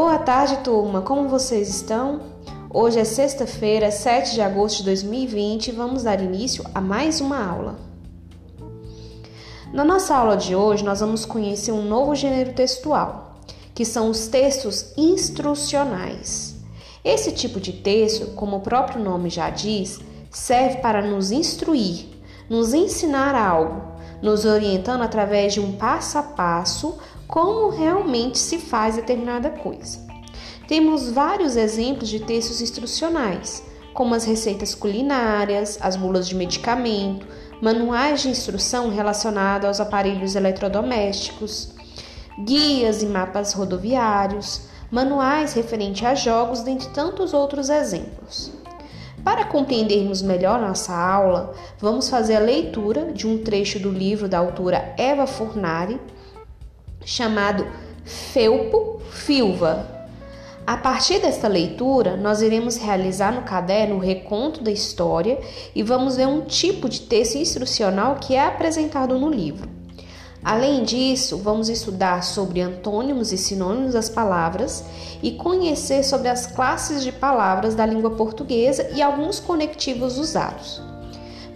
Boa tarde, turma. Como vocês estão? Hoje é sexta-feira, 7 de agosto de 2020 e vamos dar início a mais uma aula. Na nossa aula de hoje, nós vamos conhecer um novo gênero textual, que são os textos instrucionais. Esse tipo de texto, como o próprio nome já diz, serve para nos instruir, nos ensinar algo, nos orientando através de um passo a passo como realmente se faz determinada coisa. Temos vários exemplos de textos instrucionais, como as receitas culinárias, as bulas de medicamento, manuais de instrução relacionados aos aparelhos eletrodomésticos, guias e mapas rodoviários, manuais referentes a jogos, dentre tantos outros exemplos. Para compreendermos melhor nossa aula, vamos fazer a leitura de um trecho do livro da autora Eva Furnari, chamado Felpo Filva. A partir desta leitura, nós iremos realizar no caderno o reconto da história e vamos ver um tipo de texto instrucional que é apresentado no livro. Além disso, vamos estudar sobre antônimos e sinônimos das palavras e conhecer sobre as classes de palavras da língua portuguesa e alguns conectivos usados.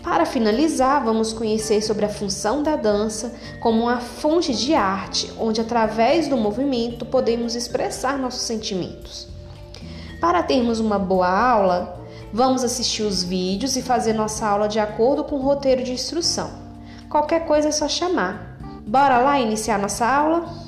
Para finalizar, vamos conhecer sobre a função da dança como uma fonte de arte, onde através do movimento podemos expressar nossos sentimentos. Para termos uma boa aula, vamos assistir os vídeos e fazer nossa aula de acordo com o roteiro de instrução. Qualquer coisa é só chamar. Bora lá iniciar nossa aula?